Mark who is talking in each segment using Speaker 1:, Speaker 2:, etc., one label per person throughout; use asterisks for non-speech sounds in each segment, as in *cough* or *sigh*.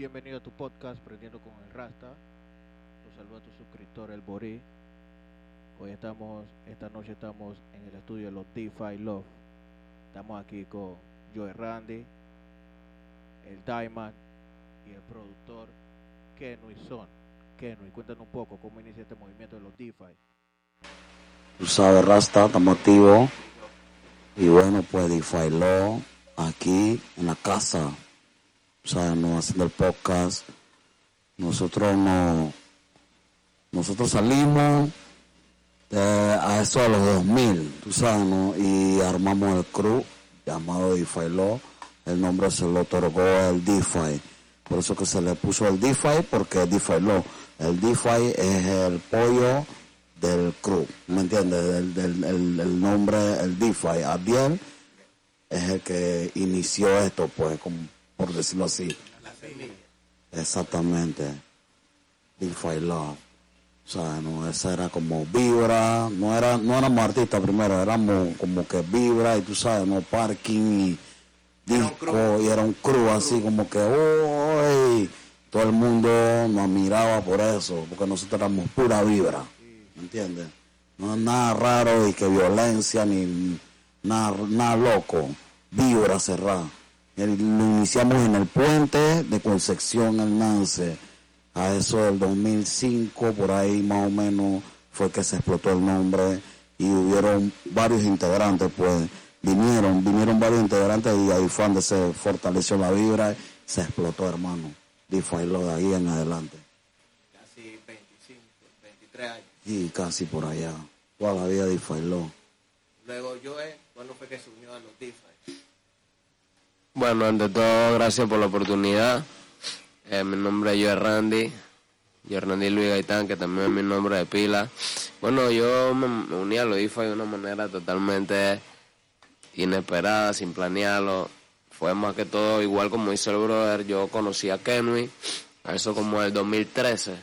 Speaker 1: Bienvenido a tu podcast Prendiendo con el Rasta. Los saludo a tu suscriptor El Borí. Hoy estamos, esta noche estamos en el estudio de los DeFi Love. Estamos aquí con Joe Randy, el Diamond y el productor Kenui Son. Kenui, cuéntanos un poco cómo inicia este movimiento de los DeFi.
Speaker 2: Tú sabes, Rasta, estamos activos. Y bueno, pues DeFi Love aquí en la casa o sea, no haciendo el podcast. Nosotros no, nosotros salimos a eso a los 2000, tú sabes, ¿no? Y armamos el crew llamado DeFi Law. El nombre se lo otorgó el DeFi. Por eso que se le puso el DeFi, porque es DeFi Law. El DeFi es el pollo del crew, ¿me entiendes? El, el, nombre, el DeFi. Adiel es el que inició esto, pues, como por decirlo así. Exactamente. DeFi Love. O sea, no, esa era como vibra, no era, no éramos artistas primero, éramos como que vibra y tú sabes, no parking y disco y era un crew así como que uy, todo el mundo nos miraba por eso, porque nosotros éramos pura vibra, ¿me entiendes? No es nada raro y que violencia ni nada, nada loco, vibra cerrada. Lo iniciamos en el puente de Concepción al Nance. A eso del 2005, por ahí más o menos, fue que se explotó el nombre y hubieron varios integrantes, pues vinieron, vinieron varios integrantes y ahí fue donde se fortaleció la vibra, se explotó, hermano. lo de ahí en adelante.
Speaker 1: Casi 25, 23 años.
Speaker 2: Y casi por allá. Toda la vida
Speaker 1: Luego Joe, ¿cuándo fue que se unió a los DeFi?
Speaker 3: Bueno, ante todo, gracias por la oportunidad. Eh, mi nombre es Joe Randy, Joe Randy Luis Gaitán, que también es mi nombre de pila. Bueno, yo me uní a lo IFA de una manera totalmente inesperada, sin planearlo. Fue más que todo, igual como dice el brother, yo conocí a Kenui, a eso como el 2013.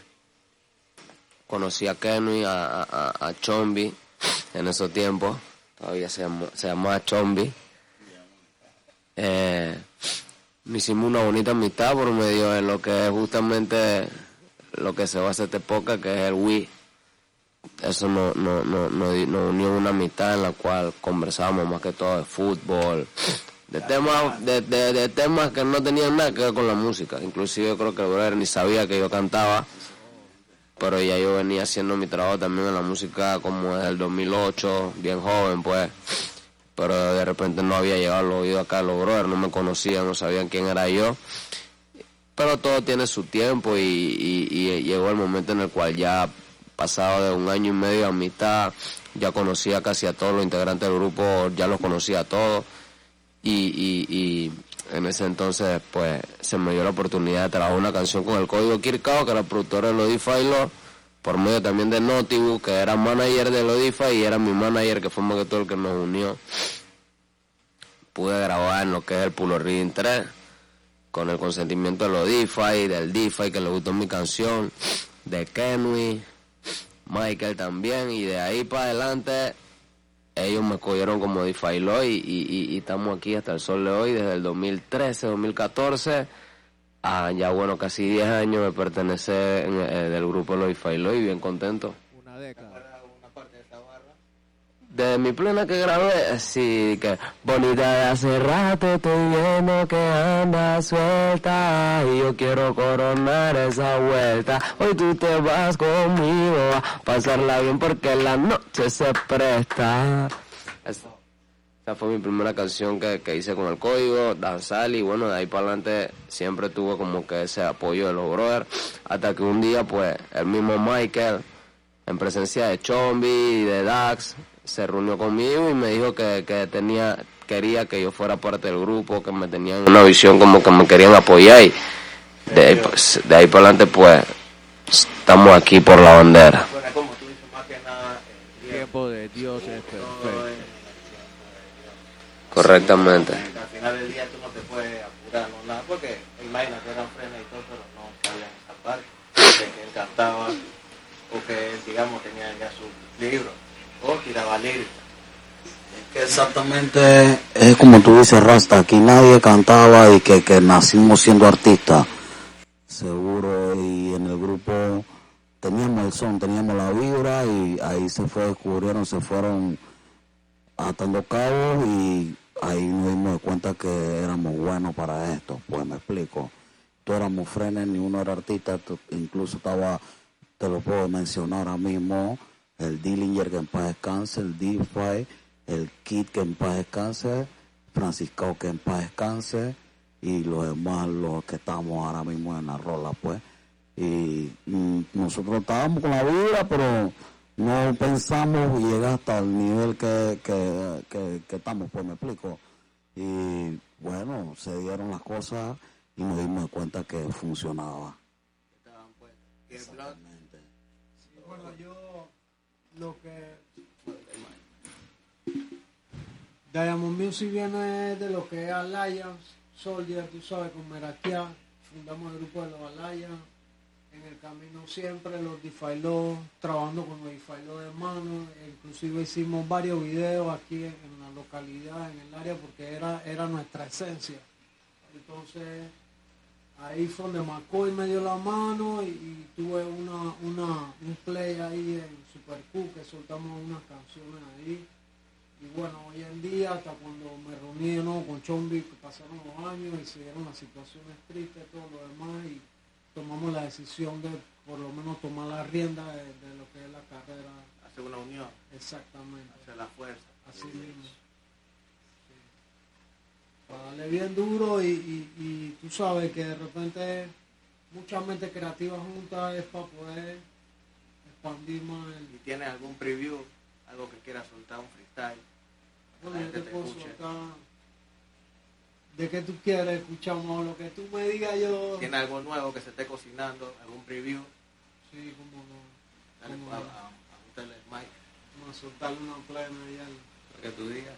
Speaker 3: Conocí a Kenui, a, a, Chombi, en esos tiempos, todavía se, se llamaba Chombi eh, hicimos una bonita amistad por medio de lo que es justamente lo que se va a hacer esta época, que es el Wii. Eso nos no, no, no, unió una amistad en la cual conversábamos más que todo de fútbol, de temas, de, de, temas que no tenían nada que ver con la música. Inclusive yo creo que el brother ni sabía que yo cantaba, pero ya yo venía haciendo mi trabajo también en la música como desde el 2008, bien joven pues pero de repente no había llegado al oído acá los brothers, no me conocían, no sabían quién era yo. Pero todo tiene su tiempo y, llegó el momento en el cual ya pasado de un año y medio de amistad, ya conocía casi a todos los integrantes del grupo, ya los conocía a todos y, en ese entonces pues se me dio la oportunidad de trabajar una canción con el código Kirkao, que era el productor de Lodify Law por medio también de Notibu, que era manager de Lodifa y era mi manager, que fue más que todo el que nos unió. Pude grabar en lo que es el Pulo Reading 3, con el consentimiento de Lodifa y del DeFi, que le gustó mi canción, de Kenui, Michael también, y de ahí para adelante ellos me cogieron como DeFi y, y, y estamos aquí hasta el sol de hoy, desde el 2013, 2014 Ah, ya bueno, casi 10 años de pertenecer eh, del grupo Loy Failo y bien contento.
Speaker 1: Una década.
Speaker 3: De mi plena que grabé, sí, que bonita de hace rato estoy viendo que anda suelta y yo quiero coronar esa vuelta. Hoy tú te vas conmigo a pasarla bien porque la noche se presta. Esa fue mi primera canción que, hice con el código, danzar y bueno, de ahí para adelante siempre tuve como que ese apoyo de los brothers, hasta que un día pues el mismo Michael, en presencia de Chombi y de Dax, se reunió conmigo y me dijo que, tenía, quería que yo fuera parte del grupo, que me tenían una visión como que me querían apoyar y de ahí, pues, de ahí para adelante pues estamos aquí por la bandera.
Speaker 1: como tú dices, más que nada, el tiempo de Dios es perfecto.
Speaker 3: Correctamente.
Speaker 1: Al final del día tú no te puedes apurar, no nada, porque imagínate, eran frenas y todo, pero no sabían esa parte, de que él cantaba, o que él, digamos, tenía ya su libro, o tiraba lírica.
Speaker 2: Es que exactamente es como tú dices, Rasta, aquí nadie cantaba y que, que nacimos siendo artistas. seguro, y en el grupo teníamos el son, teníamos la vibra y ahí se fue, descubrieron, se fueron atando cabos y ahí nos dimos cuenta que éramos buenos para esto, pues me explico. Todos éramos frenes, ni uno era artista, incluso estaba, te lo puedo mencionar ahora mismo, el Dillinger que en paz descanse, el DeFi, el Kid que en paz descanse, Francisco que en paz descanse y los demás, los que estamos ahora mismo en la rola, pues. Y mm, nosotros estábamos con la vida, pero no pensamos llegar hasta el nivel que, que, que, estamos, pues me explico. Y bueno, se dieron las cosas y nos dimos cuenta que funcionaba.
Speaker 4: Exactamente. Sí, bueno, yo lo que... Diamond Music viene de lo que es Alliance, Soldier, tú sabes, con Merakia, fundamos el grupo de los Alliance en el camino siempre los DeFi trabajando con los DeFi de mano, inclusive hicimos varios videos aquí en, la localidad, en el área, porque era, era nuestra esencia. Entonces, ahí fue donde McCoy me dio la mano y, tuve una, una, un play ahí en Super Q que soltamos unas canciones ahí. Y bueno, hoy en día, hasta cuando me reuní con Chombi, pasaron los años y se dieron las situaciones tristes, todo lo demás. Y, tomamos la decisión de por lo menos tomar la rienda de, lo que es la carrera.
Speaker 1: Hacer una unión.
Speaker 4: Exactamente.
Speaker 1: Hacer la fuerza.
Speaker 4: Así mismo. Para darle bien duro y, tú sabes que de repente mucha mente creativa junta es para poder expandir más.
Speaker 1: ¿Y tienes algún preview? Algo que quieras soltar, un freestyle?
Speaker 4: Bueno, yo te, puedo soltar de qué tú quieres, escuchamos lo que tú me digas yo.
Speaker 1: ¿Tiene algo nuevo que se esté cocinando? ¿Algún preview?
Speaker 4: Sí, como no.
Speaker 1: Dale, como a, a, a el mic.
Speaker 4: Vamos a soltarle una plena ahí al...
Speaker 1: Lo que tú digas.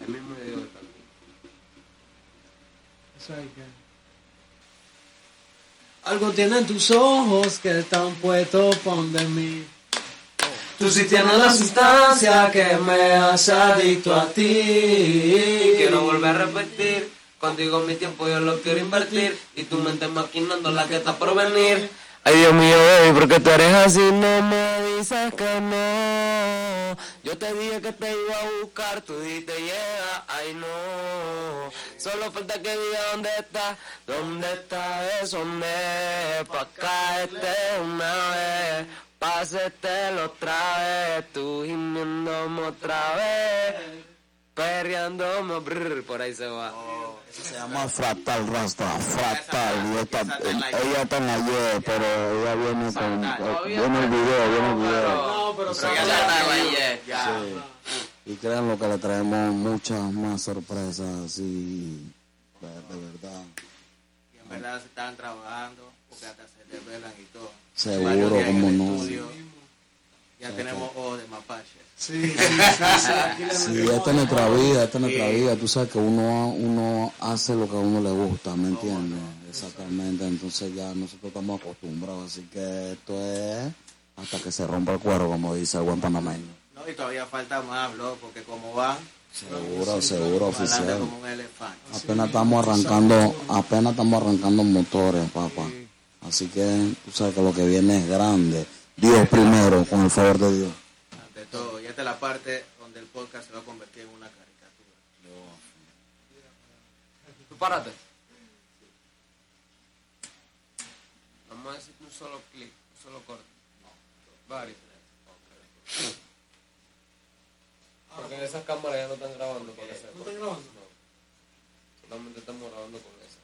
Speaker 3: Ahí mismo yo digo
Speaker 4: Eso hay que... Algo tienen tus ojos que están puestos de mí. Tú sí tienes la sustancia que me hace adicto a ti.
Speaker 3: Quiero volver a repetir. Contigo mi tiempo yo lo quiero invertir. Y tu mente maquinando la que está por venir. Ay Dios mío, baby, porque tú eres así, no me dices que no. Yo te dije que te iba a buscar, tú dijiste llega, ay no. Solo falta que diga dónde está, dónde está eso, me pa' caerte una vez. Pásetelo otra vez, tú gimiéndome otra vez, perreándome, brr, por ahí se va.
Speaker 2: se llama Fractal Rasta, Fractal. Y esta, ella está en la Y, pero ella viene con. Viene el video, viene el video.
Speaker 4: No, pero
Speaker 3: ya
Speaker 2: Y créanlo que le traemos muchas más sorpresas, así, de, verdad.
Speaker 1: Verdad se están trabajando, porque hasta se desvelan y todo.
Speaker 2: Seguro, como no.
Speaker 1: Ya tenemos ojos de mapache.
Speaker 4: Sí, sí, sí,
Speaker 2: sí, esta es nuestra vida, esta es nuestra vida. Tú sabes que uno, uno hace lo que a uno le gusta, ¿me entiendes? Exactamente, entonces ya nosotros estamos acostumbrados, así que esto es hasta que se rompa el cuero, como dice el buen panameño.
Speaker 1: No, y todavía falta más, bro, porque como va...
Speaker 2: Seguro, seguro, oficial.
Speaker 1: Como un elefante.
Speaker 2: Apenas estamos arrancando, apenas estamos arrancando motores, papá. Así que tú sabes que lo que viene es grande. Dios primero, con el favor de Dios.
Speaker 1: De todo. Y esta es la parte donde el podcast se va a convertir en una caricatura.
Speaker 3: ¿Tú párate? Vamos a decir un solo clic, un solo corte. No. Varios. Porque en esas cámaras ya no están grabando con esa.
Speaker 4: ¿No están grabando?
Speaker 3: No. Solamente estamos grabando con esa.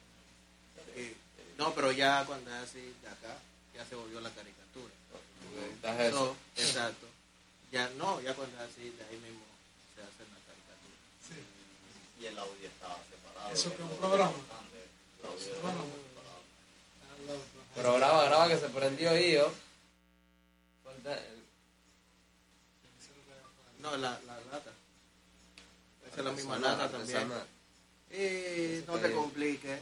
Speaker 1: No, pero ya cuando es así de acá, ya se volvió la caricatura.
Speaker 3: eso.
Speaker 1: exacto. Ya no, ya cuando es así, de ahí mismo se hace la caricatura.
Speaker 4: Sí.
Speaker 2: Y el audio estaba separado.
Speaker 4: Eso que es un programa.
Speaker 3: Pero graba, graba que se prendió ahí, ¿yo?
Speaker 1: No, la, la lata. Esa es la misma lata también. Y no te compliques.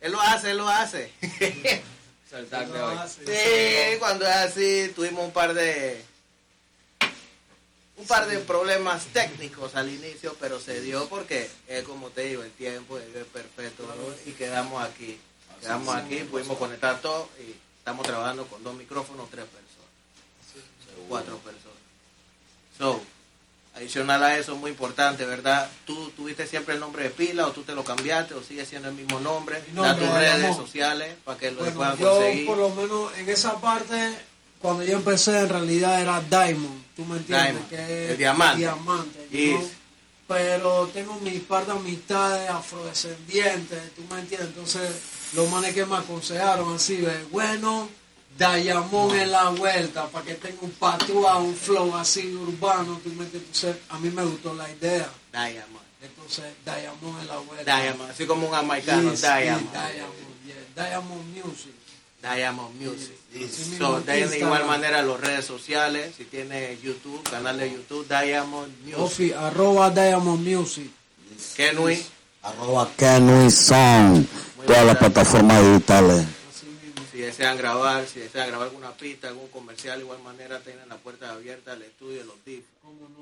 Speaker 1: Él lo hace, él lo *laughs* hace. Sí, cuando es así, tuvimos un par de un par de problemas técnicos al inicio, pero se dio porque es como te digo, el tiempo es perfecto. quedamos aquí. Quedamos aquí, pudimos conectar todo y estamos trabajando con dos micrófonos, tres personas. Cuatro personas. So, adicional a eso, muy importante, ¿verdad? ¿Tú tuviste siempre el nombre de pila o tú te lo cambiaste o sigue siendo el mismo nombre?
Speaker 4: Mi
Speaker 1: Da tus redes sociales para que lo
Speaker 4: Bueno,
Speaker 1: puedan
Speaker 4: yo
Speaker 1: conseguir.
Speaker 4: por lo menos en esa parte, cuando yo empecé en realidad era Diamond, tú me entiendes,
Speaker 1: Diamond,
Speaker 4: que es
Speaker 1: el diamante.
Speaker 4: diamante,
Speaker 1: Yes.
Speaker 4: know. Pero tengo mis par de amistades afrodescendientes, tú me entiendes, entonces los manes que me aconsejaron así, de, bueno, Diamond en la vuelta, para que tenga un patuá, un flow así urbano, tú me entiendes, entonces a mí me gustó la idea,
Speaker 1: Diamond.
Speaker 4: entonces Diamond en la vuelta.
Speaker 1: Diamond, así como un americano,
Speaker 4: Yes,
Speaker 1: Diamond.
Speaker 4: yes, Diamond, yeah, Diamond Music.
Speaker 1: Diamond Music. So, de
Speaker 4: Instagram.
Speaker 1: igual manera las redes sociales, si tiene YouTube, canal de YouTube, Diamond Music.
Speaker 4: Ofi, arroba Diamond Music.
Speaker 1: Kenui,
Speaker 2: Arroba Kenui Song. Todas las plataformas digitales.
Speaker 1: Si desean grabar, si desean grabar alguna pista, algún comercial, de igual manera tienen la puerta abierta al estudio, los DIF.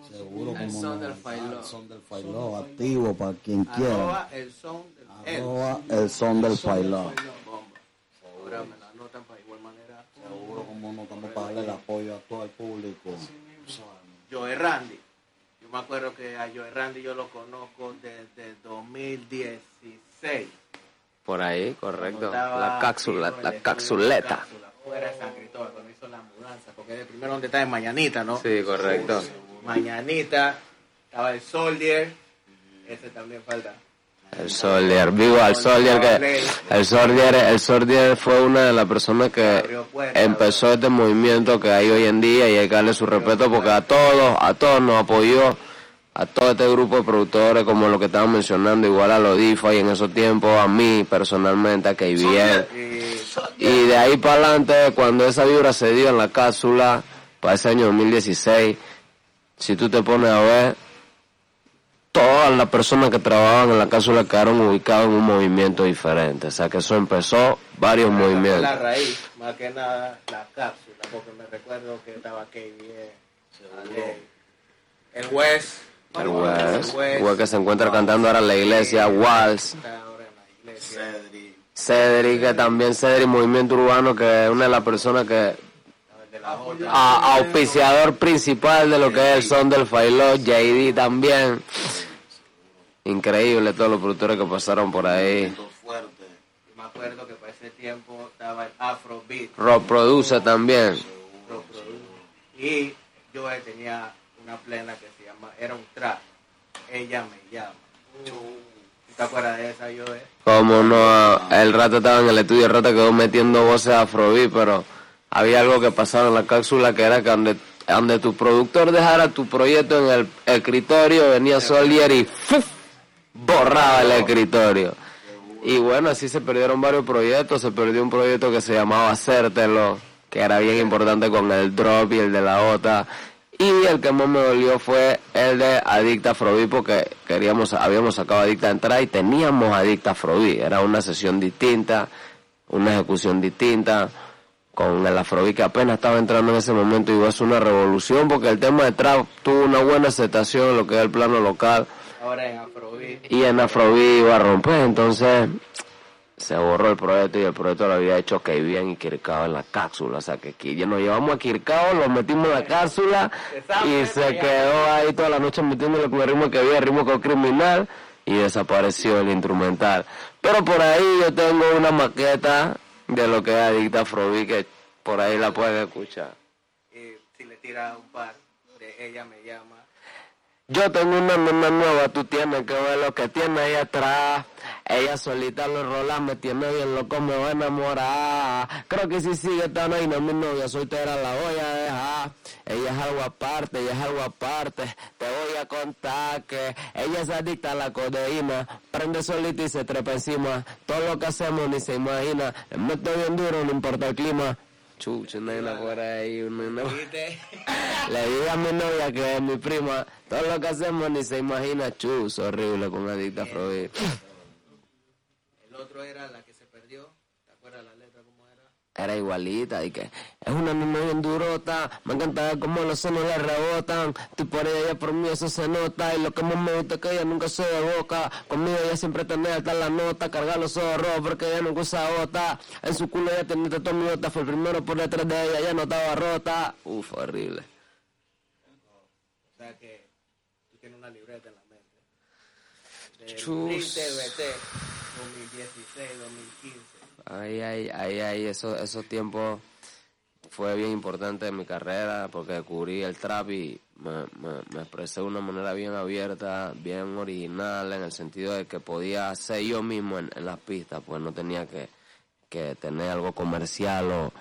Speaker 2: Seguro
Speaker 3: El
Speaker 2: como
Speaker 3: son
Speaker 2: no.
Speaker 3: del
Speaker 2: el son del Failó, activo para quien quiera.
Speaker 1: Arroba el son del el.
Speaker 2: Arroba el son del Failó.
Speaker 1: Ahora me la anotan para de igual manera.
Speaker 2: Seguro como no estamos para darle el apoyo a todo el público.
Speaker 1: Joe Randy. Yo me acuerdo que a Joe Randy yo lo conozco desde 2016.
Speaker 3: Por ahí, correcto. La cápsula, la cápsuleta.
Speaker 1: Fuera de San Cristóbal, cuando hizo la mudanza, porque el primero donde está en Mañanita, ¿no?
Speaker 3: Sí, correcto.
Speaker 1: Mañanita, estaba el Soldier, ese también falta.
Speaker 3: El Soldier, vivo al Soldier que el Soldier, el Soldier fue una de las personas que empezó este movimiento que hay hoy en día y hay que darle su respeto porque a todos, a todos nos apoyó, a todo este grupo de productores como lo que estaban mencionando, igual a los DIFA y en esos tiempos a mí personalmente, a KBN.
Speaker 1: Y
Speaker 3: de ahí para adelante, cuando esa vibra se dio en la cápsula, para ese año 2016, si tú te pones a ver, todas las personas que trabajaban en la cápsula quedaron ubicadas en un movimiento diferente. O sea que eso empezó varios
Speaker 1: la
Speaker 3: movimientos.
Speaker 1: raíz, más que nada la cápsula, porque me recuerdo que estaba KBN, Ale, el West,
Speaker 3: El West, el West que se encuentra cantando ahora en la iglesia,
Speaker 1: iglesia.
Speaker 3: Cedric, que también Cedric, Movimiento Urbano, que es una de las personas que a- auspiciador principal de lo que es el son del Failó, JD también. Increíble todos los productores que pasaron por ahí.
Speaker 1: Me acuerdo que para ese tiempo estaba el Afrobeat,
Speaker 3: Rock Produce también.
Speaker 1: Y yo tenía una plena que era un trap, ella me llama. ¿Te acuerdas de esa, yo? Eh?
Speaker 3: Como no, el rato estaba en el estudio, el rato quedó metiendo voces afrobeat, pero había algo que pasaba en la cápsula que era que donde, donde tu productor dejara tu proyecto en el escritorio, venía Solier y ¡fuf! borraba el escritorio. Y bueno, así se perdieron varios proyectos, se perdió un proyecto que se llamaba Hacértelo, que era bien importante con el drop y el de la OTA. Y el que más me dolió fue el de Adicta Afrobeat porque queríamos, habíamos sacado Adicta a entrar y teníamos Adicta Afrobeat. Era una sesión distinta, una ejecución distinta, con el Afrobeat que apenas estaba entrando en ese momento y iba a ser una revolución porque el tema de trap tuvo una buena aceptación en lo que es el plano local
Speaker 1: Ahora en Afrobeat.
Speaker 3: y en Afrobeat iba a romper, entonces se borró el proyecto y el proyecto lo había hecho que bien y Kirkao en la cápsula, o sea que aquí ya nos llevamos a Kirkao, lo metimos en la cápsula y se quedó ahí toda la noche metiéndole con el ritmo que había, el ritmo con criminal y desapareció el instrumental. Pero por ahí yo tengo una maqueta de lo que es Adicta Afrobeat que por ahí la pueden escuchar.
Speaker 1: Y si le tira un par de ella me llama.
Speaker 3: Yo tengo una nena nueva, tú tienes que ver lo que tiene ahí atrás. Ella solita lo rola, me tiene bien loco, me va a enamorar. Creo que si sigue tan ahí, no mi novia soltera la voy a dejar. Ella es algo aparte, ella es algo aparte. Te voy a contar que ella es adicta a la codeína. Prende solita y se trepa encima. Todo lo que hacemos ni se imagina. Le meto bien duro, no importa el clima. Chucha, una nena por ahí, una nena-
Speaker 1: ¿Viste?
Speaker 3: le dije a mi novia que es mi prima, todo lo que hacemos ni se imagina, chus, horrible con adicta Afrobeat.
Speaker 1: El otro era la que se perdió. ¿Te acuerdas la letra cómo era?
Speaker 3: era igualita y que es una niña bien durota, me encanta como los senos le rebotan, tú por ella, ella por mí eso se nota y lo que más me gusta es que ella nunca se de boca, conmigo ella siempre tiene alta la nota, carga los rojos porque ella nunca usa bota, en su culo ella tenía todo mi bota, fue el primero por detrás de ella, ella no estaba rota, uf, horrible.
Speaker 1: O sea que una libreta en la mente.
Speaker 3: Chus.
Speaker 1: TVT 2016, 2015.
Speaker 3: Ahí, ahí, ahí, ahí, eso, esos tiempos fue bien importante en mi carrera porque descubrí el trap y me, me, me expresé de una manera bien abierta, bien original, en el sentido de que podía ser yo mismo en, en las pistas, pues no tenía que, que tener algo comercial o,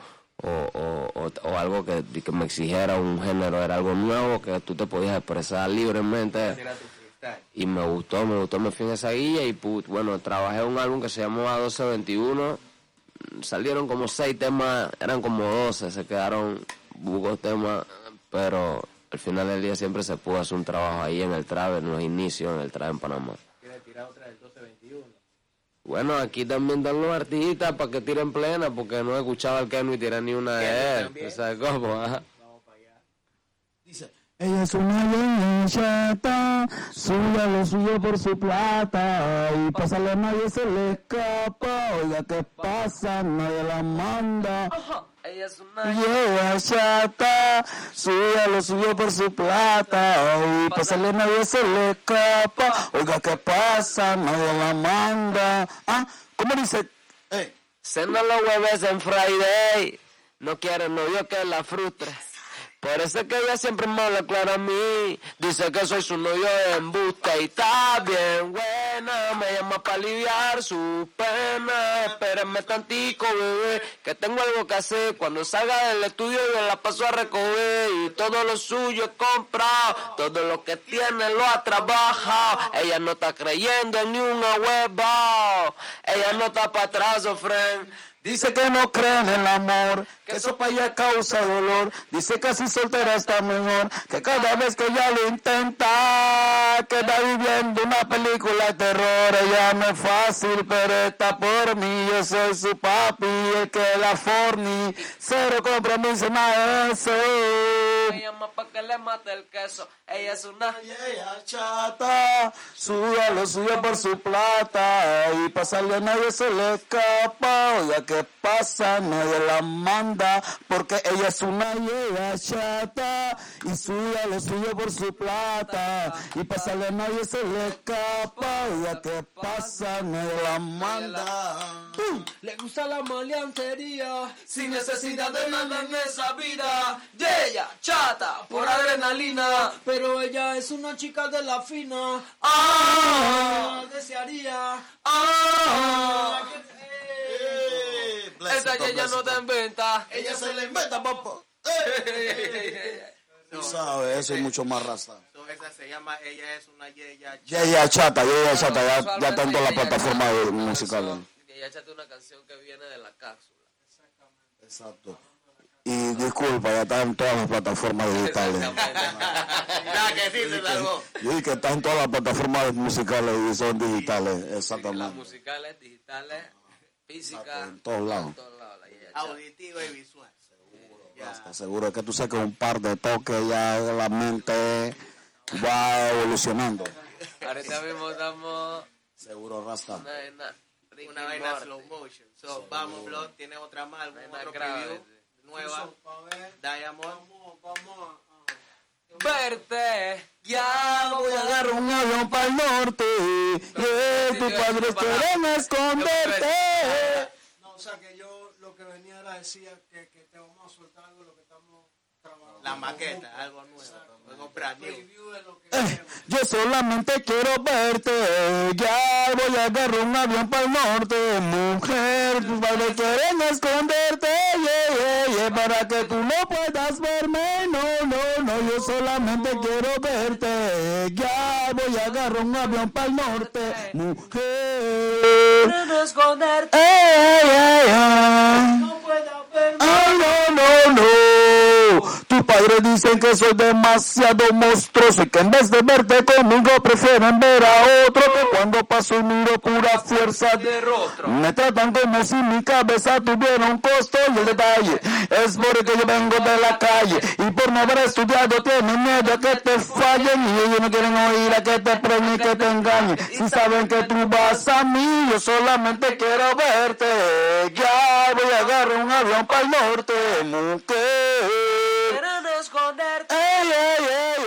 Speaker 3: o, o, o- algo que, que me exigiera un género, era algo nuevo que tú te podías expresar libremente y me gustó, me gustó, me fui en esa guía y put, bueno, trabajé un álbum que se llamaba 1221, Mm, salieron como seis temas, eran como 12, se quedaron bucos temas, pero al final del día siempre se pudo hacer un trabajo ahí en el trap, en los inicios, en el trap en Panamá.
Speaker 1: ¿Quieres tirar otra del 1221?
Speaker 3: Bueno, aquí también dan los artistas para que tiren plena, porque no escuchaba al Kenu y tiré ni una de él,
Speaker 1: también.
Speaker 3: ¿tú ¿sabes cómo? Ajá.
Speaker 1: Vamos para allá.
Speaker 2: Dice, ella es una leña chata, suya lo suyo por su plata, y pásale a nadie se le escapa, oiga qué pasa, nadie la manda.
Speaker 3: Ella es una...
Speaker 2: Y ella chata, suya lo suyo por su plata, y pásale a nadie se le escapa, oiga qué pasa, nadie la manda. Ah, ¿cómo dice? Eh,
Speaker 3: Cena los jueves en Friday. No quiere novio que la frustre. Por eso es que ella siempre me habla claro a mí. Dice que soy su novio de embuste y está bien buena. Me llama para aliviar su pena. Espérenme tantico, bebé, que tengo algo que hacer. Cuando salga del estudio yo la paso a recoger. Y todo lo suyo es comprado. Todo lo que tiene lo ha. Ella no está creyendo en ni una hueva. Ella no está para atrás, oh, friend.
Speaker 2: Dice que no cree en el amor, que eso para ella causa dolor. Dice que así soltera está mejor, que cada vez que ella lo intenta, queda viviendo una película de terror. Ella no es fácil, pero está por mí. Yo soy su papi, el que la forni. Cero compromiso, nada de eso.
Speaker 3: Me llama para que le mate el queso. Ella es una...
Speaker 2: Ella chata, suya lo suyo por su plata y pasarle a nadie se le escapa. Oiga, ¿qué pasa? Nadie la manda porque ella es una yega chata y suya lo suyo por su plata y pasarle a nadie se le escapa. Oiga, ¿qué pasa? Nadie la manda.
Speaker 4: Le gusta la maleantería.
Speaker 3: Sin necesidad de nada en esa vida. De ella, chata, por adrenalina.
Speaker 4: Pero ella es una chica de la fina.
Speaker 3: Ah,
Speaker 4: desearía.
Speaker 3: ah.
Speaker 2: Eh,
Speaker 3: Esa ya ya no te inventa.
Speaker 2: Ella se le inventa, papá. Tú sabes, eso es mucho más raza.
Speaker 1: Esa se llama Ella es una yeya.
Speaker 2: Ya, ya, chata, ya, ya, chata, ya, ya está en todas las plataformas de- musicales.
Speaker 3: Ella échate una canción que viene de la cápsula.
Speaker 2: Exacto. Y disculpa, ya está en todas las plataformas digitales.
Speaker 1: Nada que algo.
Speaker 2: Yo dije que está en todas las plataformas musicales y son digitales,
Speaker 3: Las
Speaker 2: exactamente.
Speaker 3: musicales, digitales, físicas.
Speaker 2: En todos lados.
Speaker 1: Auditiva y visual. Ya.
Speaker 2: Te aseguro que tú sabes que un par de toques ya la mente va evolucionando.
Speaker 3: Ahorita mismo estamos
Speaker 2: Seguro, Rasta.
Speaker 3: Una vaina, Ricky
Speaker 1: Una vaina
Speaker 3: Morty.
Speaker 1: slow motion. So, vamos, Blood, tiene otra más, algún
Speaker 3: Vaina
Speaker 1: otro
Speaker 3: grave,
Speaker 1: preview. Nueva. Diamond.
Speaker 4: Vamos, vamos a.
Speaker 3: Verte, ya voy a
Speaker 2: Agarra un avión para el norte y tus padres quieren esconderte.
Speaker 4: No, o sea que yo lo que venía era decir que, que te vamos a soltar algo lo que.
Speaker 1: La maqueta, algo nuevo.
Speaker 2: Eh. Yo solamente quiero verte, ya voy a agarrar un avión para el norte, mujer, tus padres quieren esconderte, yeah, yeah, yeah, para que tú no puedas verme, no, no, no, yo solamente quiero verte, ya voy a agarrar un avión para el norte, mujer,
Speaker 3: no esconderte.
Speaker 2: ey, ey.
Speaker 4: No pueda verme.
Speaker 2: Ay, no, no, no. Tus padres seguidores dicen que soy demasiado monstruoso y que en vez de verte conmigo prefieren ver a otro que cuando paso y miro pura fuerza
Speaker 3: de rostro.
Speaker 2: me tratan como si mi cabeza tuviera un costo y el detalle es porque yo vengo de la calle y por no haber estudiado tienen miedo a que te fallen y ellos no quieren oír a que te prueben y que te engañen. Si saben que tú vas a mí, yo solamente quiero verte. Ya voy a agarrar un avión para el norte, mujer.
Speaker 3: Quieren esconderte,
Speaker 2: Ey, ey, ey,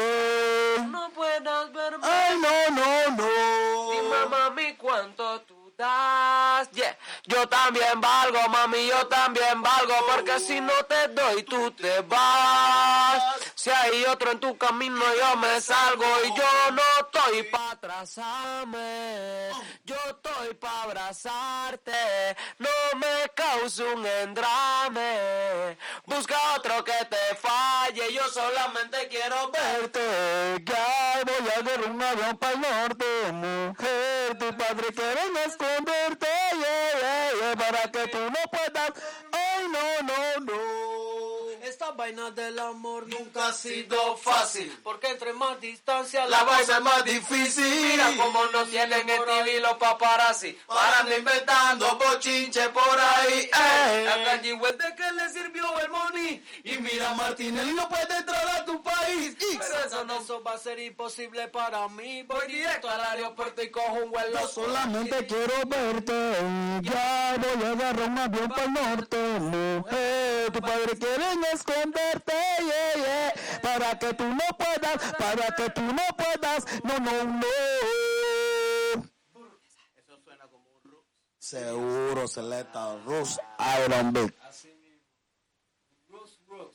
Speaker 2: ey.
Speaker 3: no puedas verme.
Speaker 2: Ay, no, no,
Speaker 3: Dime,
Speaker 2: no.
Speaker 3: mami, cuánto tú das. Yeah. Yo también valgo, mami, yo también valgo. Porque si no te doy, tú te vas. Si hay otro en tu camino, yo me salgo. Y yo no estoy pa' atrasarme. Yo estoy pa' abrazarte. No me cause un endrame. Busca otro que te falle. Yo solamente quiero
Speaker 2: verte. Ya voy a agarrar un avión para el norte, mujer. Tu padre quiere esconderte, yeah, para que tú no puedas.
Speaker 4: Vaina del amor nunca
Speaker 3: ha sido fácil.
Speaker 4: Porque entre más distancia
Speaker 3: La vaina es más difícil. Mira cómo nos tienen en TV los paparazzi. Parando inventando bochinche por ahí. Eh. A Kanye de que le sirvió el money. Y mira Martinelli no puede entrar a tu país. Pero eso no
Speaker 4: eso va a ser imposible para mí.
Speaker 3: Voy directo al aeropuerto y cojo un vuelo.
Speaker 2: Yo solamente quiero verte, ya voy a agarrar un avión para el norte, mujer. Tu padre quiere esconderte, yeah, yeah, para que tú no puedas, para que tú no puedas, no, no, no.
Speaker 1: Eso suena como un rock.
Speaker 2: Seguro, Celeta, Rus, Iron Beat.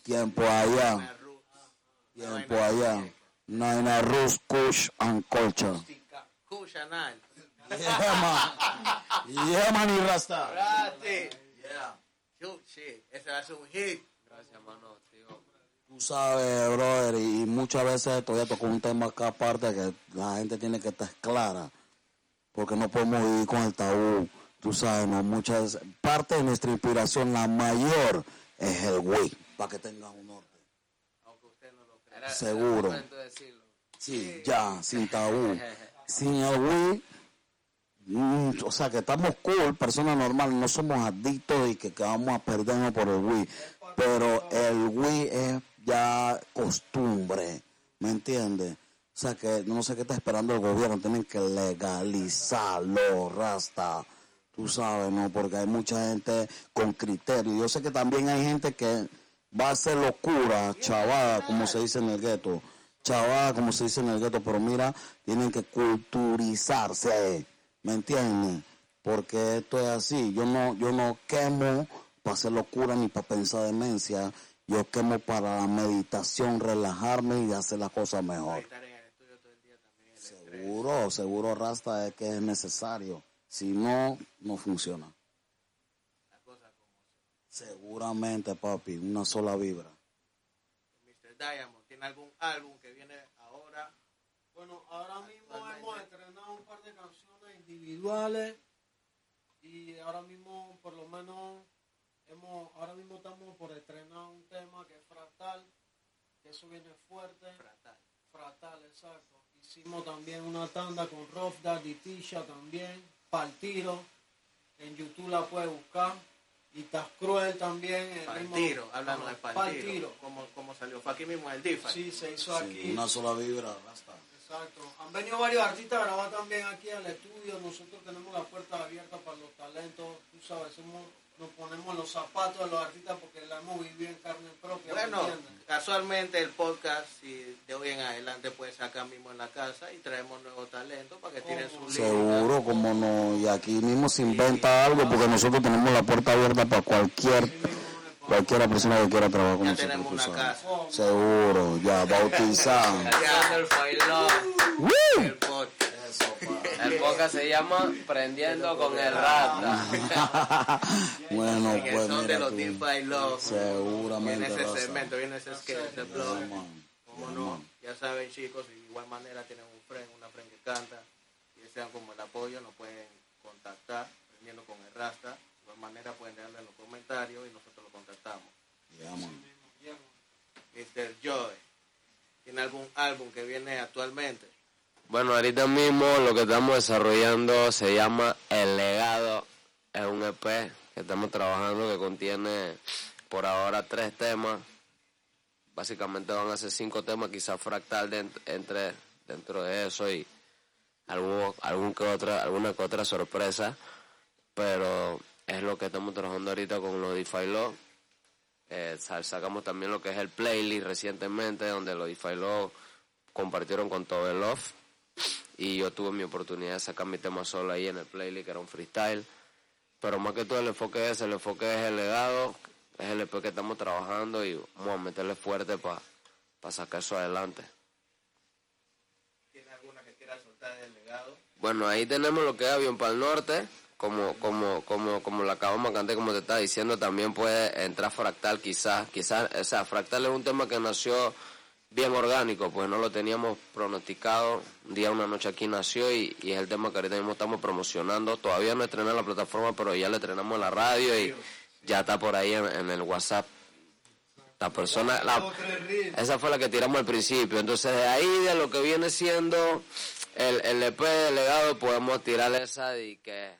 Speaker 2: Tiempo allá, tiempo allá. Naina Rus, Kush and Culture.
Speaker 1: Cushanal.
Speaker 2: Yeah, man. Yeah, man, y Rasta.
Speaker 1: Rati. Yeah. Shoot, shit. Ese va a ser un hit.
Speaker 3: Gracias, mano.
Speaker 2: Tú sabes, brother, y muchas veces todavía tocó un tema acá aparte que la gente tiene que estar clara, porque no podemos vivir con el tabú. Tú sabes, no muchas parte de nuestra inspiración, la mayor, es el güey, para que tengas un norte.
Speaker 1: Aunque usted no lo crea.
Speaker 2: Seguro.
Speaker 3: decirlo.
Speaker 2: Sí, ya, sin tabú. *laughs* Sin el güey, mm, o sea, que estamos cool, personas normales, no somos adictos y que, que vamos a perdernos por el Wii. Pero el Wii es ya costumbre, ¿me entiendes? O sea, que no sé qué está esperando el gobierno, tienen que legalizarlo, rasta. Tú sabes, ¿no? Porque hay mucha gente con criterio. Yo sé que también hay gente que va a hacer locura, chavada, como se dice en el gueto. Chavada, como se dice en el gueto. Pero mira, tienen que culturizarse, ¿me entiendes? Porque esto es así. Yo no, yo no quemo para hacer locura ni para pensar demencia. Yo quemo para la meditación, relajarme y hacer las cosas mejor. Seguro, seguro, Rasta, es que es necesario. Si no, no funciona. Seguramente, papi, una sola vibra.
Speaker 1: Mr. Diamond, ¿tiene algún álbum que viene ahora?
Speaker 4: Bueno, ahora mismo hemos estrenado un par de canciones individuales y ahora mismo, por lo menos, hemos, ahora mismo estamos por estrenar un tema que es Fractal, que eso viene fuerte.
Speaker 1: Fratal.
Speaker 4: Fratal, exacto. Hicimos también una tanda con Rough Daddy Tisha también, Pal Tiro. En YouTube la puedes buscar. Y Estás Cruel también. el
Speaker 1: Pal
Speaker 4: ritmo-
Speaker 1: tiro, hablando de
Speaker 4: tiro.
Speaker 1: ¿Cómo, ¿Cómo salió? Fue aquí mismo el DIFA.
Speaker 4: Sí, se hizo
Speaker 2: Sí,
Speaker 4: aquí.
Speaker 2: una sola vibra, Rasta.
Speaker 4: Exacto. Han venido varios artistas a grabar también aquí al estudio. Nosotros tenemos la puerta abierta para los talentos. Tú sabes, somos, nos ponemos los zapatos de los artistas porque la hemos vivido en carne propia. ¿me
Speaker 1: Bueno, casualmente el podcast, si de hoy en adelante puede sacar mismo en la casa y traemos nuevos talentos para que tiren su
Speaker 2: Seguro, como no. Y aquí mismo se inventa algo porque nosotros tenemos la puerta abierta para cualquier cualquiera persona que quiera trabajar con
Speaker 1: Ya
Speaker 2: nosotros.
Speaker 1: tenemos una casa.
Speaker 2: Seguro, ya bautizado.
Speaker 3: El.
Speaker 1: El podcast.
Speaker 3: El podcast se llama Prendiendo con el Rata. *laughs*
Speaker 2: bueno,
Speaker 1: En el
Speaker 2: pues
Speaker 1: son de los
Speaker 2: tú.
Speaker 1: DeFi Love.
Speaker 2: Seguramente,
Speaker 1: Viene ese segmento, viene ese sketch, ese
Speaker 2: Ya,
Speaker 1: blog. Como no, ya saben chicos, de igual manera tienen un friend, una friend que canta y desean como el apoyo, nos pueden contactar, prendiendo con el Rasta. De igual manera pueden dejarle en los comentarios y nosotros lo contactamos.
Speaker 2: Ya, man.
Speaker 1: Mr. Josh,
Speaker 5: tiene actualmente?
Speaker 3: Bueno, ahorita mismo lo que estamos desarrollando se llama El Legado. Es un EP que estamos trabajando que contiene por ahora tres temas. Básicamente van a ser cinco temas, quizás fractal entre, dentro de eso y algún, algún que otra, alguna que otra sorpresa. Pero es lo que estamos trabajando ahorita con los DeFi Law. Eh, sa- sacamos también lo que es el playlist recientemente, donde los DeFi Law compartieron con todo el Love y yo tuve mi oportunidad de sacar mi tema solo ahí en el playlist que era un freestyle pero más que todo el enfoque es el enfoque es el legado es el EP que estamos trabajando y vamos a meterle fuerte para sacar eso adelante
Speaker 5: ¿Tiene alguna que quiera soltar del legado?
Speaker 3: bueno ahí tenemos lo que es Avión para el Norte como como como como lo acabamos de cantar como te estaba diciendo también puede entrar Fractal quizás quizás o sea Fractal es un tema que nació bien orgánico, pues no lo teníamos pronosticado. Un día, una noche aquí nació y, y es el tema que ahorita mismo estamos promocionando. Todavía no estrenamos en la plataforma, pero ya le estrenamos en la radio y ya está por ahí en, el WhatsApp. La persona, la, esa fue la que tiramos al principio. Entonces, de ahí, de lo que viene siendo el, el EP de legado, podemos tirar esa y que.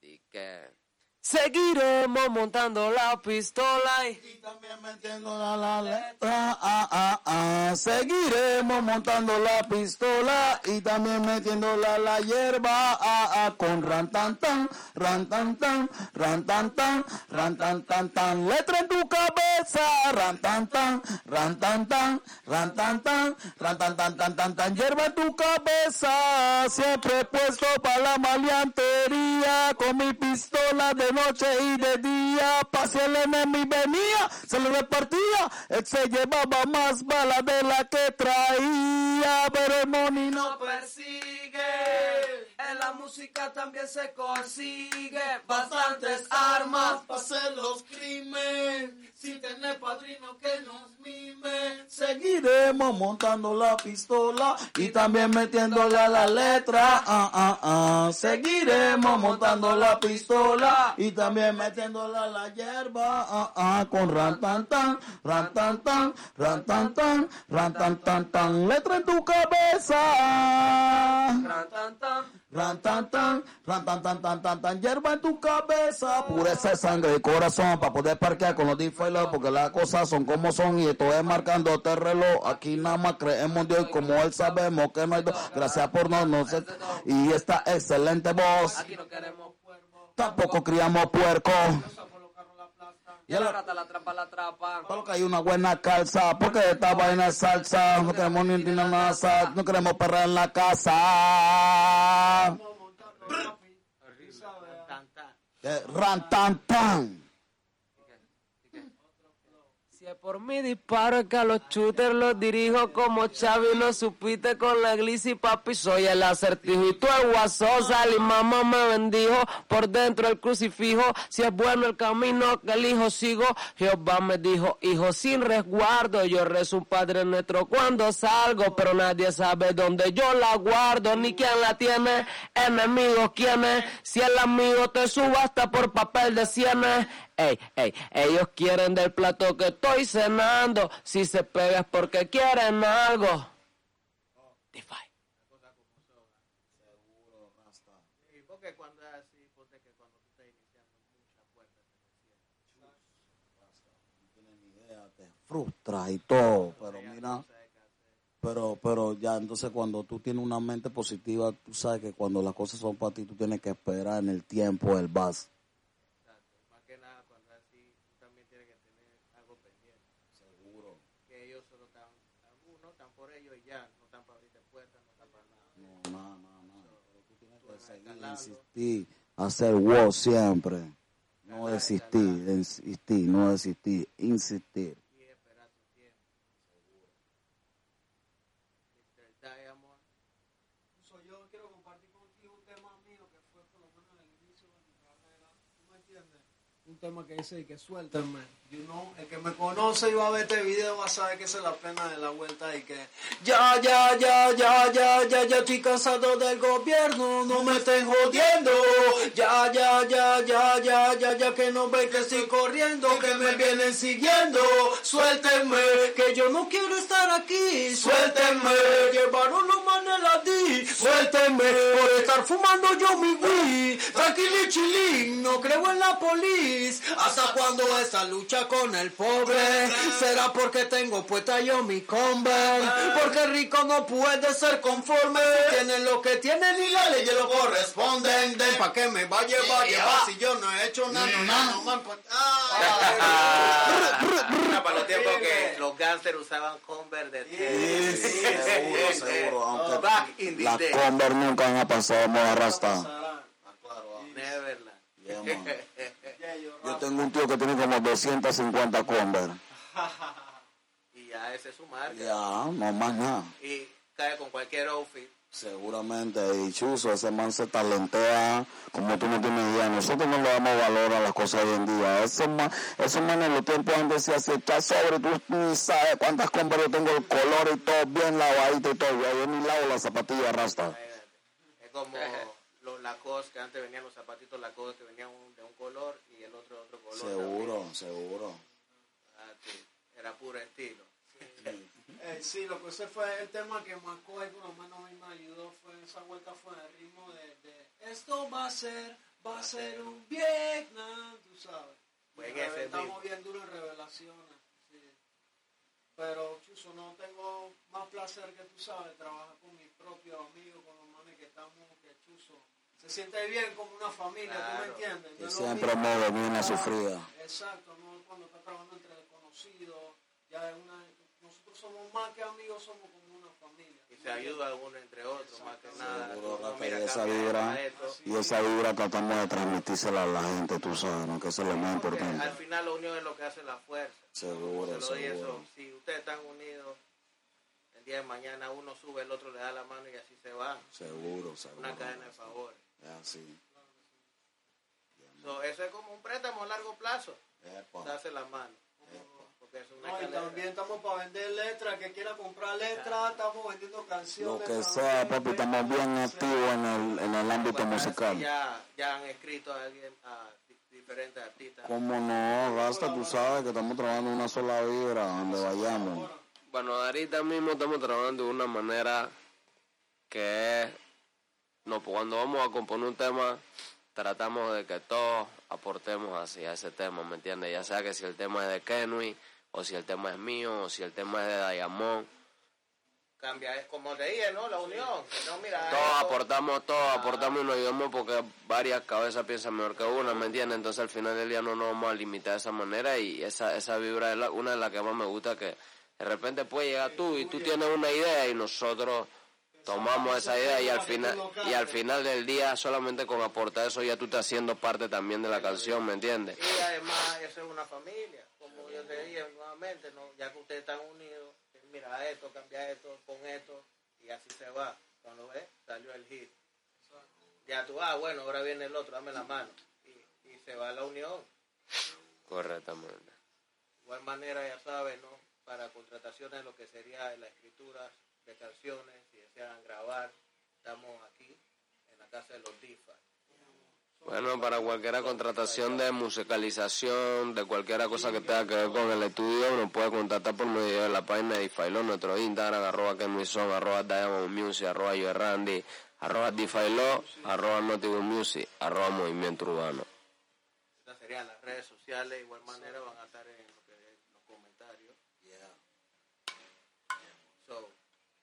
Speaker 3: Y que. Seguiremos montando la pistola y.
Speaker 2: También metiendo la, la letra, ah, ah, ah. Seguiremos montando la pistola y también metiendo la, la hierba, ah, ah, con ran tan tan, ran tan tan, ran tan tan, ran tan tan tan. Letra en tu cabeza, ran tan tan, ran tan tan, ran tan tan, ran tan tan tan tan tan. Hierba en tu cabeza, siempre puesto para la maleantería, con mi pistola noche y de día, pa' si el enemigo venía, se lo repartía, él se llevaba más balas de la que traía, pero el money no
Speaker 5: persigue. Música también se consigue bastantes armas para hacer los crímenes. Sin tener padrino que nos mime.
Speaker 2: Seguiremos montando la pistola y también metiéndole a la letra. Ah, ah, ah. Seguiremos montando la pistola y también metiéndole a la hierba. Ah, ah. Con ran tan tan, ran tan tan, ran tan tan, ran tan tan tan. Letra en tu cabeza.
Speaker 5: Tan, tan.
Speaker 2: Ran tan tan, ran tan tan tan tan tan, hierba en tu cabeza, pureza de sangre y corazón para poder parquear con los difuelos porque las cosas son como son y esto es marcando este reloj. Aquí nada más creemos en Dios y como él sabemos que no hay dos. Gracias por no, no sé. Y esta excelente voz.
Speaker 5: Aquí no queremos cuervo.
Speaker 2: Tampoco criamos puerco.
Speaker 5: Y la rata la trampa, la atrapan.
Speaker 2: Solo que hay una buena calza, porque esta vaina es salsa, no queremos ni nada, no queremos perra en la casa. Eh,
Speaker 3: Por mi disparo que a los shooters los dirijo como Xavi lo supiste con la glisi papi soy el acertijo y tú el guasón y mamá me bendijo por dentro el crucifijo si es bueno el camino que elijo sigo Jehová me dijo hijo sin resguardo yo rezo un padre nuestro cuando salgo pero nadie sabe dónde yo la guardo ni quién la tiene enemigos quiénes si el amigo te subasta por papel de cienes Ey, ey, ellos quieren del plato que estoy cenando. Si se pega es porque quieren algo. DeFi.
Speaker 5: Y porque cuando es estás iniciando muchas puertas se cierran.
Speaker 2: Frustra y todo, pero mira, pero, pero ya entonces cuando tú tienes una mente positiva, tú sabes que cuando las cosas son para ti, tú tienes que esperar en el tiempo, el vas.
Speaker 5: Exacto. Más que nada cuando es así, tú también tienes que tener algo pendiente. Seguro. Que ellos solo están, algunos están por ellos y ya, no están para abrirte puertas, no están para nada.
Speaker 2: No, no, no, no. Pero tú tienes insistir, hacer wow siempre. No desistir, insistir, no desistir, insistir.
Speaker 5: Y esperar tu tiempo. Seguro. Mr. Diamond.
Speaker 4: Soy yo quiero compartir contigo un tema mío que fue por lo menos el inicio de mi carrera. ¿Tú me entiendes? Un tema que dice que suéltame. You know, el que me conoce y va a ver este video va a saber que es la pena de la vuelta y que ya, ya, ya, ya, ya, ya, ya estoy cansado del gobierno, no me estén jodiendo. Ya, ya, ya, ya, ya, ya, ya que no ven que estoy corriendo, que me vienen siguiendo. Suéltenme, que yo no quiero estar aquí. Suéltenme, llevaron los manes a ti. Por estar fumando yo mi weed. Tranquilo y chilín, no creo en la polis. ¿Hasta cuando esta lucha con el pobre? ¿Será porque tengo puesta yo mi Converse? Porque rico no puede ser conforme. Tienen lo que tienen y las leyes lo corresponden. Den pa' que me va a llevar, llevar si yo no he hecho nada, nada, no, man, ah.
Speaker 1: Ah, para los tiempos que los gangsters usaban Converse de
Speaker 2: Sí, sí, seguro, seguro. Aunque
Speaker 1: Back
Speaker 2: nunca han pasado de moda rasta.
Speaker 1: Neverland.
Speaker 2: Yeah, man.
Speaker 4: Yo
Speaker 2: tengo un tío que tiene como 250 Converse. *laughs*
Speaker 1: y ya ese es su marca.
Speaker 2: Ya, no más nada.
Speaker 1: Y cae con cualquier outfit.
Speaker 2: Seguramente, y Chuzo, ese man se talentea como tú no tienes idea. Nosotros no le damos valor a las cosas hoy en día. Esos man, esos manes en los tiempos antes se está sobre, tú ni sabes cuántas compras yo tengo, el color y todo bien lavadito y todo. Yo ni lavo las zapatillas rasta.
Speaker 1: Como *laughs* los Lacoste, que antes venían los zapatitos Lacoste que venían un- de un color y el otro de otro color.
Speaker 2: Seguro, seguro.
Speaker 1: Ah, sí. Era puro estilo. *laughs*
Speaker 6: Eh, sí, lo que ese fue el tema que marcó y por lo menos a mí me ayudó, fue esa vuelta fue el ritmo de, de esto va a ser, va a ser un Vietnam, tú sabes.
Speaker 1: Fue en ese
Speaker 6: Estamos
Speaker 1: mismo.
Speaker 6: bien duros en revelaciones. sí. Pero, No tengo más placer que tú sabes, trabajar con mis propios amigos, con los manes que estamos, que Chuso. Se siente bien como una familia, ¿tú me
Speaker 1: Claro.
Speaker 6: entiendes?
Speaker 2: Que
Speaker 6: No
Speaker 2: siempre venido una
Speaker 6: Ah,
Speaker 2: sufrida.
Speaker 6: Exacto, no cuando está trabajando entre desconocidos, ya es una, nosotros somos más que amigos, somos como una familia.
Speaker 1: Y se ayuda uno entre otros, más que nada.
Speaker 2: Seguro, Rafa,
Speaker 1: mira,
Speaker 2: y esa vibra, y esa vibra tratamos de transmitírsela a la gente, tú sabes, ¿no? que eso es lo más
Speaker 1: Porque
Speaker 2: importante.
Speaker 1: al final la unión es lo que hace la fuerza.
Speaker 2: Seguro,
Speaker 1: Se
Speaker 2: seguro.
Speaker 1: eso. Si ustedes están unidos, el día de mañana uno sube, el otro le da la mano y así se va.
Speaker 2: Seguro, seguro.
Speaker 1: Una cadena de favores.
Speaker 2: Es así.
Speaker 1: So, eso es como un préstamo a largo plazo.
Speaker 2: Epa,
Speaker 1: Darse la mano. Porque es una
Speaker 6: No, y también estamos para vender letras, que quiera comprar letras, estamos vendiendo canciones.
Speaker 2: Lo que sea, papi, estamos bien activos en el, en el ámbito musical.
Speaker 1: Ya, ya han escrito a, alguien, a di- diferentes artistas.
Speaker 2: ¿Cómo no? Rasta, tú sabes que estamos trabajando en una sola vibra, donde vayamos.
Speaker 3: Bueno, ahorita mismo estamos trabajando de una manera que es, no, pues cuando vamos a componer un tema, tratamos de que todos aportemos así a ese tema, ¿me entiendes? Ya sea que si el tema es de Kenui, o si el tema es mío, o si el tema es de Diamond,
Speaker 1: Cambia, es como te dije, ¿no? La unión. No, mira,
Speaker 3: todos
Speaker 1: esto-
Speaker 3: aportamos, todos aportamos y nos ayudamos porque varias cabezas piensan mejor que una, ¿me entiendes? Entonces al final del día no nos vamos a limitar de esa manera y esa, esa vibra es la- una de las que más me gusta que de repente puede llegar tú y tú tienes una idea y nosotros tomamos esa idea y al final y al final del día solamente con aportar eso ya tú estás haciendo parte también de la canción, ¿me entiendes?
Speaker 1: Y además, eso es una familia. Yo te dije nuevamente, ¿no? ya que ustedes están unidos, mira esto, cambia esto, pon esto, y así se va. Cuando ves, salió el hit. Ya tú, ah, bueno, ahora viene el otro, dame la mano. Y, y se va la unión.
Speaker 3: Correctamente.
Speaker 1: De igual manera, ya sabes, ¿no? Para contrataciones, lo que sería la escritura de canciones, si desean grabar, estamos aquí en la casa de los DIFA.
Speaker 3: Bueno, para cualquier contratación de musicalización, de cualquier cosa que tenga que ver con el estudio, nos puede contactar por medio de la página de Difailo, nuestro Instagram, arroba Kenwison, arroba Diamond Music, arroba Joe Randy, arroba Difailo, arroba Notable Music, arroba Movimiento Urbano.
Speaker 1: Estas serían las redes sociales, igual manera van a estar en lo que los comentarios. So,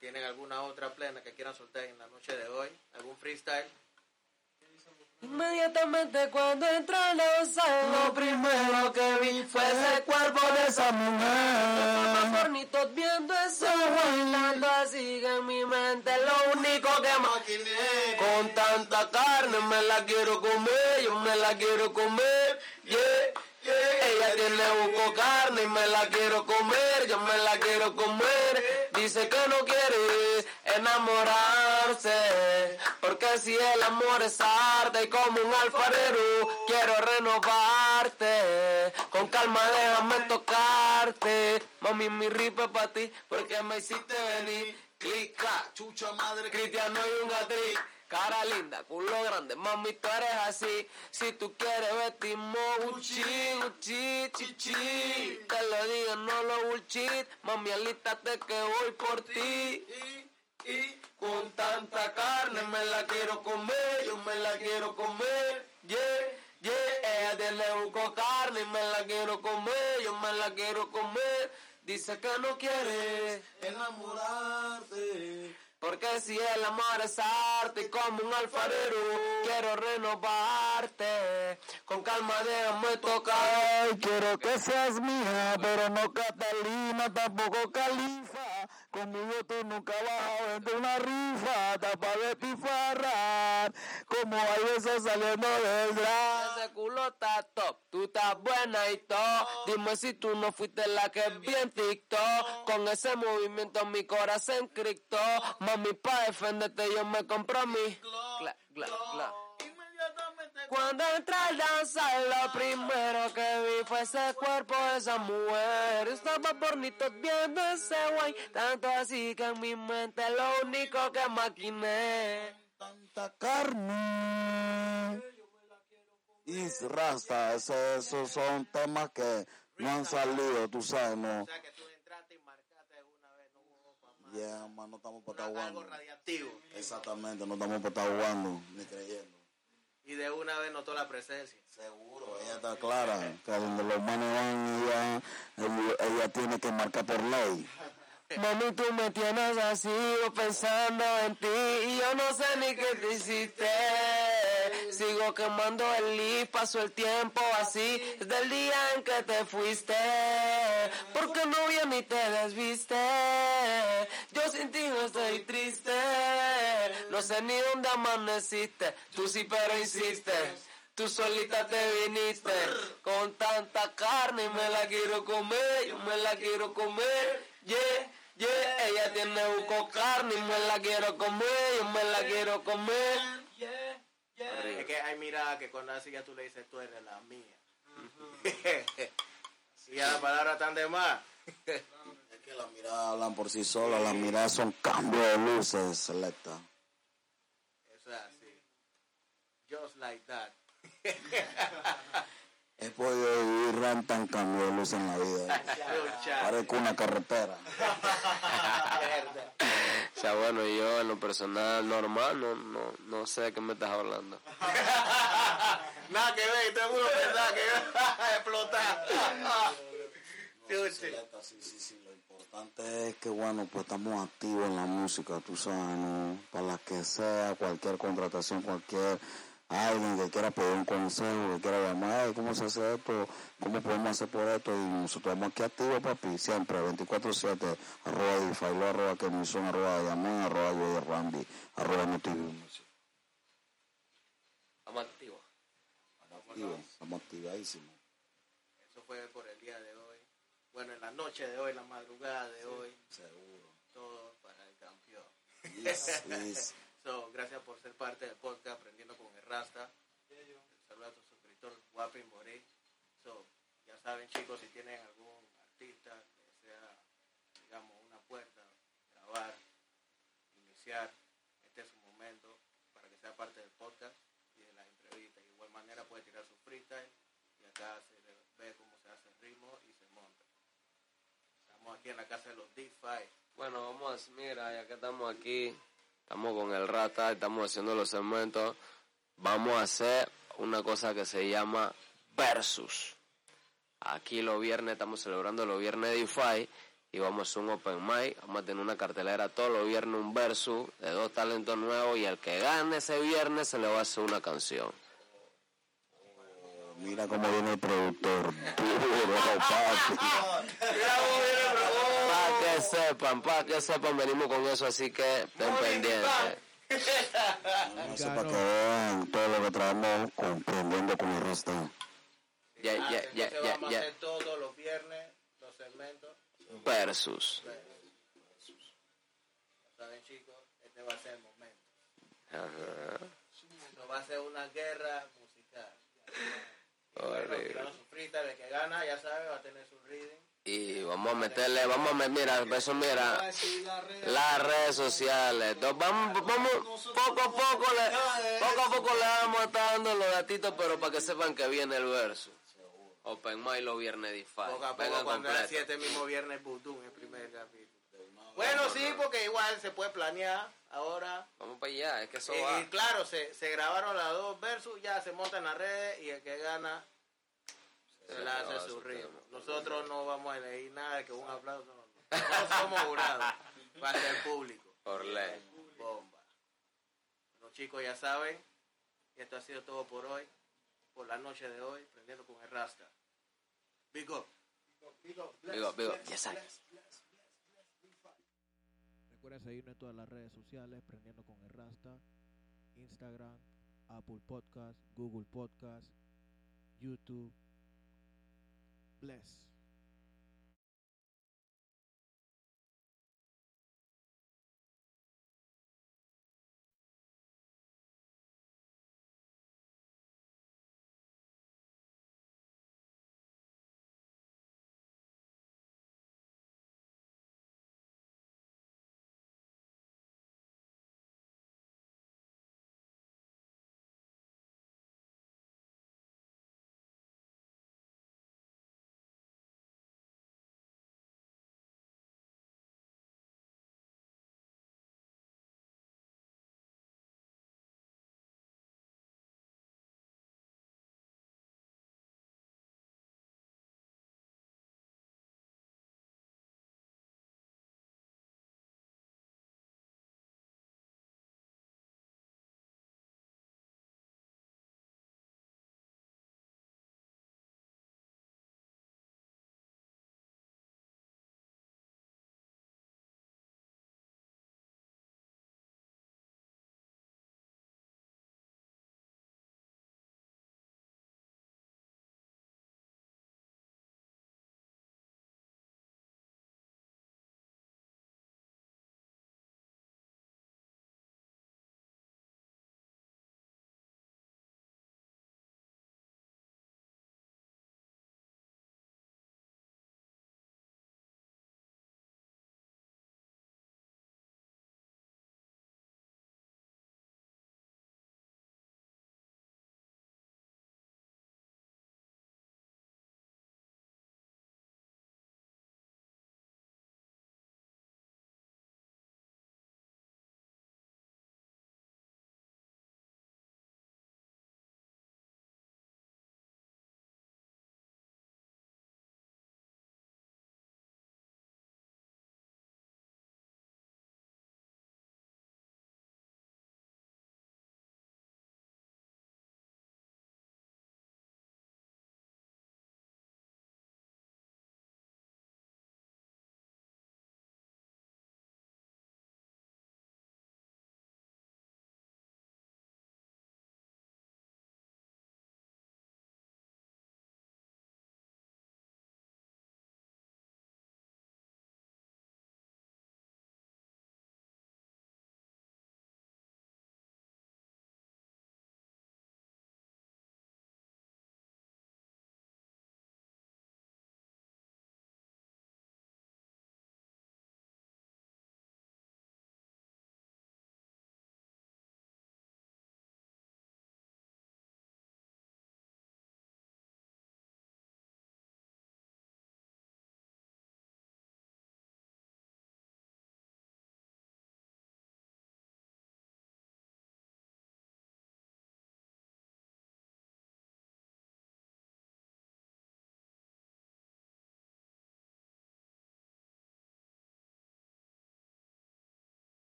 Speaker 1: ¿Tienen alguna otra plena que quieran soltar en la noche de hoy? ¿Algún freestyle?
Speaker 3: Inmediatamente cuando entró la sala, lo primero que vi fue ese cuerpo de esa mujer. Fornitos viendo eso, bailando así que en mi mente lo único que maquiné. Con tanta carne me la quiero comer, yo me la quiero comer, yeah. Ella tiene buco carne y me la quiero comer, yo me la quiero comer. Dice que no quiere enamorarse, porque si el amor es arte como un alfarero, quiero renovarte. Con calma déjame tocarte, mami mi ripe para ti, porque me hiciste venir. Clica,
Speaker 2: Chucha madre,
Speaker 3: Cristiano y un gatri, Cara linda, culo grande, mami, tú eres así. Si tú quieres vestimos Gucci, Gucci, chichi. Te lo digo, no lo bullshit. Mami, alístate que voy por ti.
Speaker 7: Y, con tanta carne me la quiero comer, yo me la quiero comer.
Speaker 3: Yeah, yeah, ella tiene buco carne y me la quiero comer, yo me la quiero comer. Dice que no quiere
Speaker 2: Enamorarte.
Speaker 3: Porque si el amor es arte como un alfarero, quiero renovarte. Con calma déjame tocar.
Speaker 2: quiero que seas mía, pero no Catalina, tampoco Califa. Conmigo tú nunca vas a vender una rifa, tapa de tifarrar, como hay besos saliendo del drag.
Speaker 3: Ese culo está top, tú estás buena y todo. Dime si tú no fuiste la que vi en TikTok. Con ese movimiento mi corazón criptó. Mami, pa' defenderte yo me compro mi. Gla, gla, gla.
Speaker 7: Inmediatamente
Speaker 3: Cuando entré al danzar, lo primero que vi fue ese cuerpo de esa mujer. Estaba bonito viendo ese guay, tanto así que en mi mente lo único que maquiné.
Speaker 2: Tanta carne. Y rasta, ese- esos son temas que no han salido, tú sabes, no.
Speaker 1: O sea que tú entraste y marcaste una vez, no hubo para más.
Speaker 2: Ya, man, no estamos para estar
Speaker 1: Una- algo
Speaker 2: jugando.
Speaker 1: radiactivo.
Speaker 2: Exactamente, no estamos para estar jugando, ni creyendo.
Speaker 1: Y de una vez notó la presencia.
Speaker 2: Seguro, ella está clara, que donde los manes van, ella, ella tiene que marcar por ley.
Speaker 3: Mami, tú me tienes así, yo pensando en ti y yo no sé ni qué te hiciste. Sigo quemando el leaf, pasó el tiempo así, desde el día en que te fuiste. Porque no vi ni te desviste. Yo sin ti no estoy triste. No sé ni dónde amaneciste, tú sí pero insistes. Tú solita te viniste con tanta carne y me la quiero comer, yo me la quiero comer, yeah, yeah, ella tiene buco carne y me la quiero comer, yo me la quiero comer.
Speaker 1: Es que hay miradas que cuando así ya tú le dices, tú eres la mía. y *laughs* ya las palabras están de más.
Speaker 2: Es que las miradas hablan por sí solas, las miradas son cambios de luces, selecta.
Speaker 1: Eso es así. Just like that. *laughs*
Speaker 2: He podido vivir renta en cambio de luces en la vida. Parezco una carretera. *laughs*
Speaker 3: O sea, bueno, yo en lo personal normal no, no, no sé de qué me estás hablando. *laughs*
Speaker 1: Nada que ver, todo el mundo pensaba que *laughs* explotar.
Speaker 2: Sí, sí, sí. Lo importante es que, bueno, pues estamos activos en la música, tú sabes, ¿no? Para la que sea, cualquier contratación, cualquier alguien que quiera pedir un consejo, que quiera llamar, "Ay, ¿cómo se hace esto? ¿Cómo podemos hacer por esto? Y nosotros estamos aquí activos, papi, siempre, 24-7, arroba Difailo, arroba Kenison, arroba Yamón, arroba yo de Randy, arroba Notivi.
Speaker 3: Estamos activos.
Speaker 2: Estamos activos, estamos activadísimos.
Speaker 1: Eso fue por el día de hoy. Bueno, en la noche de hoy, en la madrugada de hoy,
Speaker 2: Seguro.
Speaker 1: todo para el campeón.
Speaker 2: Yes, yes.
Speaker 1: So, gracias por ser parte del podcast Aprendiendo con el Rasta. Saludos a tu suscriptor Guapi Morí. So, ya saben chicos, si tienen algún artista que sea, digamos, una puerta, grabar, iniciar, este es su momento para que sea parte del podcast y de las entrevistas. De igual manera puede tirar su freestyle y acá se ve cómo se hace el ritmo y se monta. Estamos aquí en la casa de los D5.
Speaker 3: Bueno, vamos mira, ya que estamos aquí, estamos con el rata, estamos haciendo los segmentos, vamos a hacer una cosa que se llama versus. Aquí los viernes estamos celebrando los viernes de DeFi y vamos a hacer un open mic, vamos a tener una cartelera todos los viernes un versus de dos talentos nuevos y el que gane ese viernes se le va a hacer una canción.
Speaker 2: Mira cómo viene el productor. *laughs* Duro, papi. *laughs*
Speaker 3: Que sepan, para que sepan, venimos con eso, así que estén pendientes.
Speaker 2: Eso para que vean todo lo que traemos comprendiendo con el resto.
Speaker 3: Ya, ya, ya, ya,
Speaker 1: vamos a hacer todos los viernes los segmentos.
Speaker 3: Versus.
Speaker 1: Ya saben chicos, este va a ser el momento.
Speaker 3: Ajá.
Speaker 1: Va a ser una guerra musical.
Speaker 3: Horrible.
Speaker 1: Bueno, el que gana, ya sabe, va a tener su reading
Speaker 3: Y vamos a meterle, vamos a meter, mira, eso
Speaker 4: Voy a
Speaker 3: mira,
Speaker 4: las redes.
Speaker 3: sociales. Entonces, vamos, vamos, poco a poco le, poco a poco le vamos a estar dando los datitos, pero para que sepan que viene el verso. Open Mic los viernes DeFi.
Speaker 1: Poco a poco, cuando era
Speaker 3: completo.
Speaker 1: siete mismo viernes Budum, el primer capítulo. Bueno, sí, porque igual se puede planear ahora.
Speaker 3: Vamos para allá, es que eso
Speaker 1: Y,
Speaker 3: va.
Speaker 1: y claro, se, se grabaron las dos versus, ya se montan en las redes y el que gana se la hace su ritmo. Nosotros no vamos a elegir nada que un aplauso. No, no. No somos jurados. Va a ser público.
Speaker 3: Por ley.
Speaker 1: Bomba. Los chicos ya saben, esto ha sido todo por hoy, por la noche de hoy, prendiendo con el Rasta. Big up.
Speaker 3: Digo, ya sabes.
Speaker 8: Recuerda seguirnos en todas las redes sociales, Prendiendo con el Rasta, Instagram, Apple Podcast, Google Podcast, YouTube. Bless.